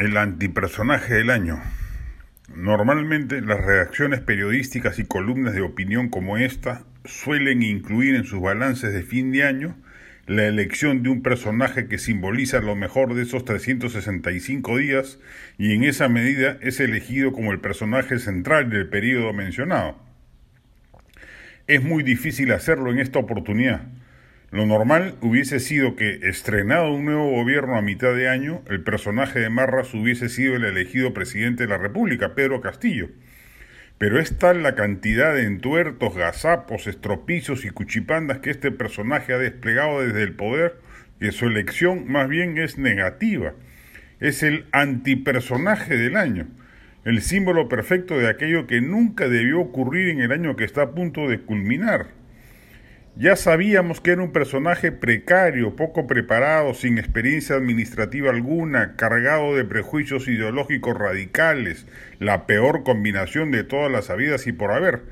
El antipersonaje del año. Normalmente las redacciones periodísticas y columnas de opinión como esta suelen incluir en sus balances de fin de año la elección de un personaje que simboliza lo mejor de esos 365 días y en esa medida es elegido como el personaje central del periodo mencionado. Es muy difícil hacerlo en esta oportunidad lo normal hubiese sido que, estrenado un nuevo gobierno a mitad de año, el personaje de Marras hubiese sido el elegido presidente de la República, Pedro Castillo. Pero es tal la cantidad de entuertos, gazapos, estropicios y cuchipandas que este personaje ha desplegado desde el poder que su elección más bien es negativa. Es el antipersonaje del año, el símbolo perfecto de aquello que nunca debió ocurrir en el año que está a punto de culminar. Ya sabíamos que era un personaje precario, poco preparado, sin experiencia administrativa alguna, cargado de prejuicios ideológicos radicales, la peor combinación de todas las habidas y por haber.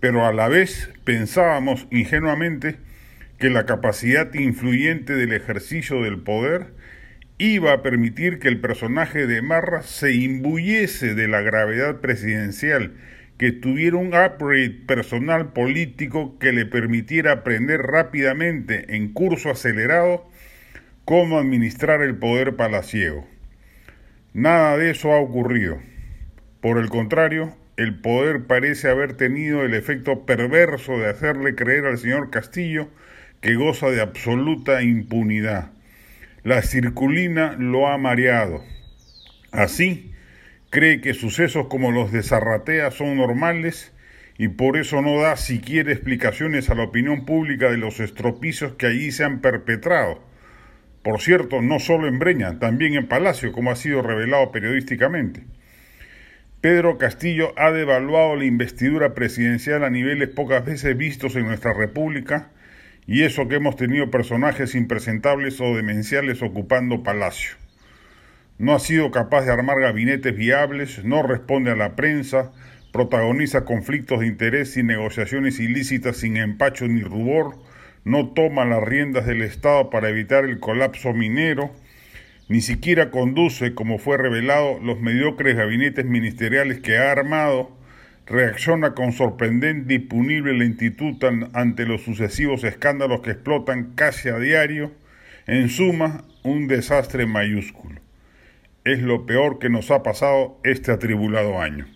Pero a la vez pensábamos ingenuamente que la capacidad influyente del ejercicio del poder iba a permitir que el personaje de Marra se imbuyese de la gravedad presidencial que tuviera un upgrade personal político que le permitiera aprender rápidamente en curso acelerado cómo administrar el poder palaciego. Nada de eso ha ocurrido. Por el contrario, el poder parece haber tenido el efecto perverso de hacerle creer al señor Castillo que goza de absoluta impunidad. La circulina lo ha mareado. Así, cree que sucesos como los de Zarratea son normales y por eso no da siquiera explicaciones a la opinión pública de los estropicios que allí se han perpetrado. Por cierto, no solo en Breña, también en Palacio, como ha sido revelado periodísticamente. Pedro Castillo ha devaluado la investidura presidencial a niveles pocas veces vistos en nuestra República, y eso que hemos tenido personajes impresentables o demenciales ocupando Palacio no ha sido capaz de armar gabinetes viables, no responde a la prensa, protagoniza conflictos de interés y negociaciones ilícitas sin empacho ni rubor, no toma las riendas del Estado para evitar el colapso minero, ni siquiera conduce, como fue revelado, los mediocres gabinetes ministeriales que ha armado, reacciona con sorprendente y punible lentitud ante los sucesivos escándalos que explotan casi a diario, en suma, un desastre mayúsculo es lo peor que nos ha pasado este atribulado año.